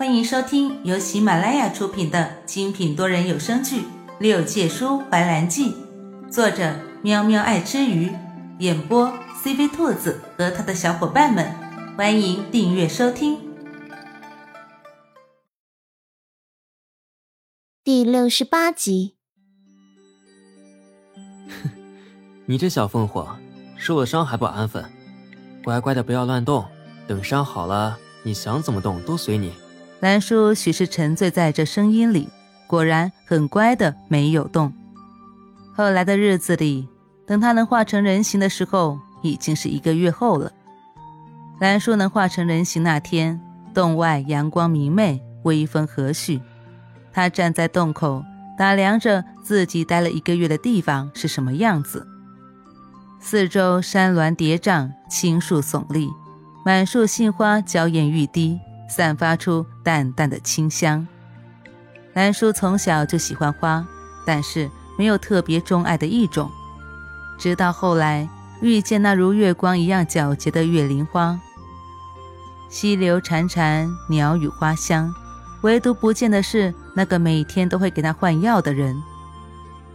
欢迎收听由喜马拉雅出品的精品多人有声剧《六界书怀兰记》，作者喵喵爱吃鱼，演播 CV 兔子和他的小伙伴们。欢迎订阅收听。第六十八集。哼，你这小凤凰，受了伤还不安分，乖乖的不要乱动，等伤好了，你想怎么动都随你。兰叔许是沉醉在这声音里，果然很乖的没有动。后来的日子里，等他能化成人形的时候，已经是一个月后了。兰叔能化成人形那天，洞外阳光明媚，微风和煦。他站在洞口，打量着自己待了一个月的地方是什么样子。四周山峦叠嶂，青树耸立，满树杏花娇艳欲滴。散发出淡淡的清香。兰叔从小就喜欢花，但是没有特别钟爱的一种。直到后来遇见那如月光一样皎洁的月灵花，溪流潺潺，鸟语花香，唯独不见的是那个每天都会给他换药的人。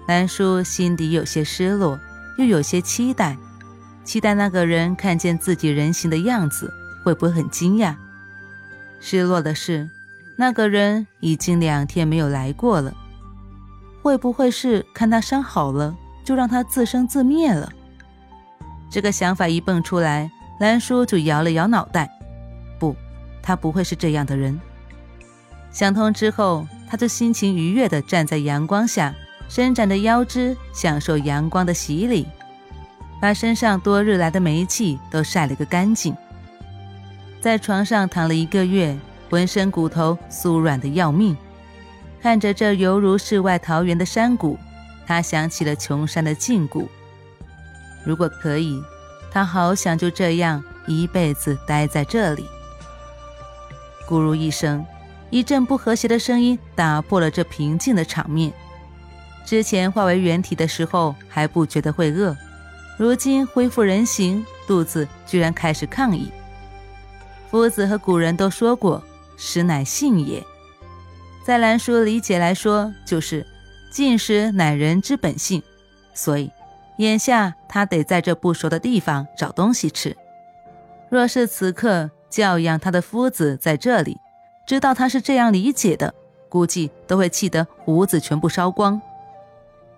兰叔心底有些失落，又有些期待，期待那个人看见自己人形的样子，会不会很惊讶？失落的是，那个人已经两天没有来过了。会不会是看他伤好了，就让他自生自灭了？这个想法一蹦出来，兰叔就摇了摇脑袋。不，他不会是这样的人。想通之后，他就心情愉悦地站在阳光下，伸展着腰肢，享受阳光的洗礼，把身上多日来的霉气都晒了个干净。在床上躺了一个月，浑身骨头酥软的要命。看着这犹如世外桃源的山谷，他想起了琼山的禁锢。如果可以，他好想就这样一辈子待在这里。咕噜一声，一阵不和谐的声音打破了这平静的场面。之前化为原体的时候还不觉得会饿，如今恢复人形，肚子居然开始抗议。夫子和古人都说过：“食乃性也。”在兰叔理解来说，就是进食乃人之本性。所以，眼下他得在这不熟的地方找东西吃。若是此刻教养他的夫子在这里，知道他是这样理解的，估计都会气得胡子全部烧光。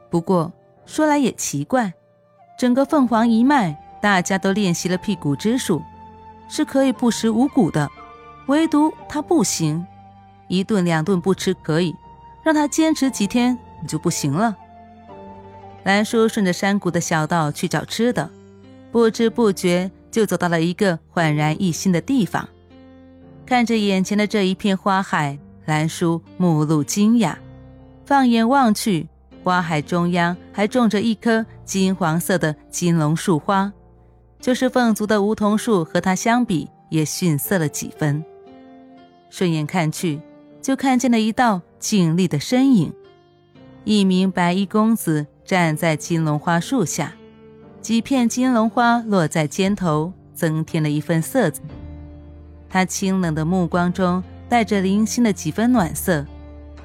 不过说来也奇怪，整个凤凰一脉，大家都练习了辟谷之术。是可以不食五谷的，唯独他不行。一顿两顿不吃可以，让他坚持几天就不行了。兰叔顺着山谷的小道去找吃的，不知不觉就走到了一个焕然一新的地方。看着眼前的这一片花海，兰叔目露惊讶。放眼望去，花海中央还种着一棵金黄色的金龙树花。就是凤族的梧桐树，和它相比也逊色了几分。顺眼看去，就看见了一道静立的身影，一名白衣公子站在金龙花树下，几片金龙花落在肩头，增添了一份色泽。他清冷的目光中带着零星的几分暖色，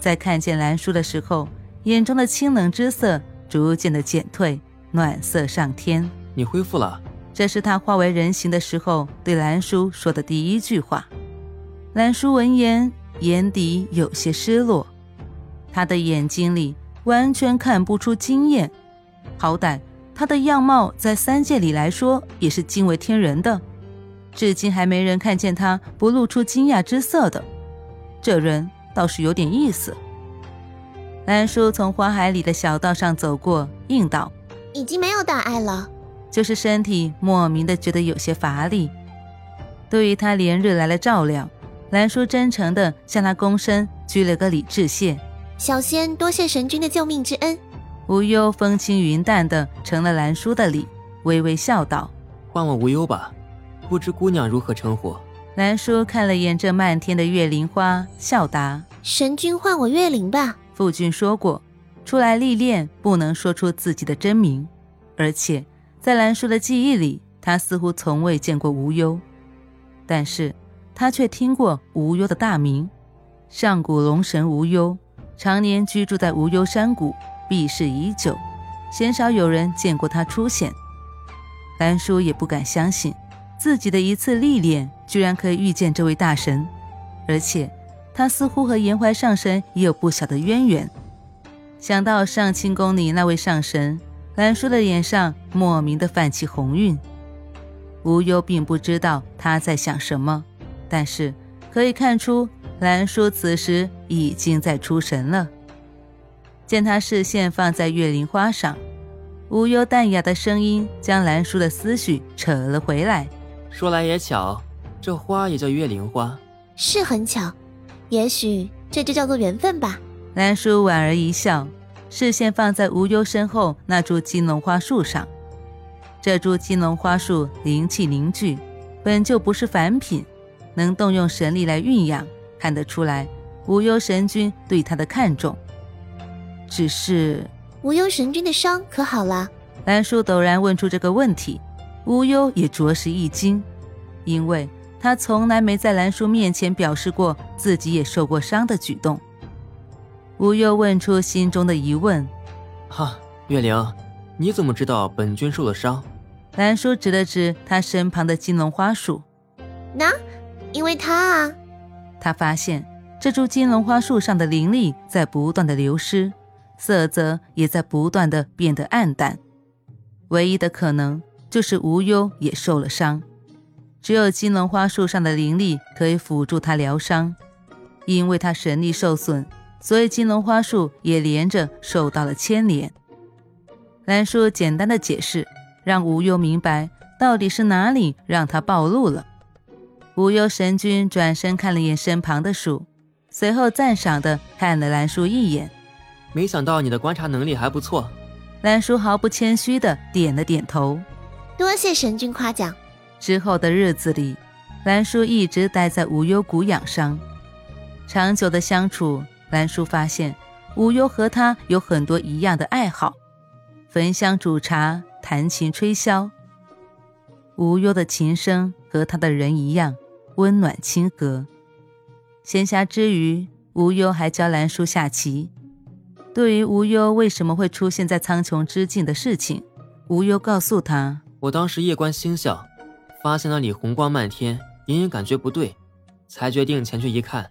在看见兰叔的时候，眼中的清冷之色逐渐的减退，暖色上天。你恢复了。这是他化为人形的时候对兰叔说的第一句话。兰叔闻言，眼底有些失落，他的眼睛里完全看不出惊艳。好歹他的样貌在三界里来说也是惊为天人的，至今还没人看见他不露出惊讶之色的。这人倒是有点意思。兰叔从花海里的小道上走过，应道：“已经没有大碍了。”就是身体莫名的觉得有些乏力。对于他连日来的照料，兰叔真诚的向他躬身鞠了个礼致谢。小仙多谢神君的救命之恩。无忧风轻云淡的承了兰叔的礼，微微笑道：“唤我无忧吧，不知姑娘如何称呼？”兰叔看了眼这漫天的月灵花，笑答：“神君唤我月灵吧。”父君说过，出来历练不能说出自己的真名，而且。在兰叔的记忆里，他似乎从未见过无忧，但是他却听过无忧的大名，上古龙神无忧，常年居住在无忧山谷，避世已久，鲜少有人见过他出现。兰叔也不敢相信，自己的一次历练，居然可以遇见这位大神，而且他似乎和颜怀上神也有不小的渊源。想到上清宫里那位上神，兰叔的脸上莫名的泛起红晕。无忧并不知道他在想什么，但是可以看出。兰叔此时已经在出神了，见他视线放在月灵花上，无忧淡雅的声音将兰叔的思绪扯了回来。说来也巧，这花也叫月灵花，是很巧，也许这就叫做缘分吧。兰叔莞尔一笑，视线放在无忧身后那株金龙花树上。这株金龙花树灵气凝聚，本就不是凡品，能动用神力来蕴养。看得出来，无忧神君对他的看重。只是无忧神君的伤可好了？兰叔陡然问出这个问题，无忧也着实一惊，因为他从来没在兰叔面前表示过自己也受过伤的举动。无忧问出心中的疑问：“哈，月灵，你怎么知道本君受了伤？”兰叔指了指他身旁的金龙花树：“那，因为他啊。”他发现这株金龙花树上的灵力在不断的流失，色泽也在不断的变得暗淡。唯一的可能就是无忧也受了伤，只有金龙花树上的灵力可以辅助他疗伤。因为他神力受损，所以金龙花树也连着受到了牵连。兰叔简单的解释，让无忧明白到底是哪里让他暴露了。无忧神君转身看了眼身旁的树，随后赞赏的看了兰叔一眼。没想到你的观察能力还不错。兰叔毫不谦虚的点了点头。多谢神君夸奖。之后的日子里，兰叔一直待在无忧谷养伤。长久的相处，兰叔发现无忧和他有很多一样的爱好：焚香煮茶、弹琴吹箫。无忧的琴声和他的人一样。温暖亲和。闲暇之余，无忧还教兰叔下棋。对于无忧为什么会出现在苍穹之境的事情，无忧告诉他：“我当时夜观星象，发现那里红光漫天，隐隐感觉不对，才决定前去一看。”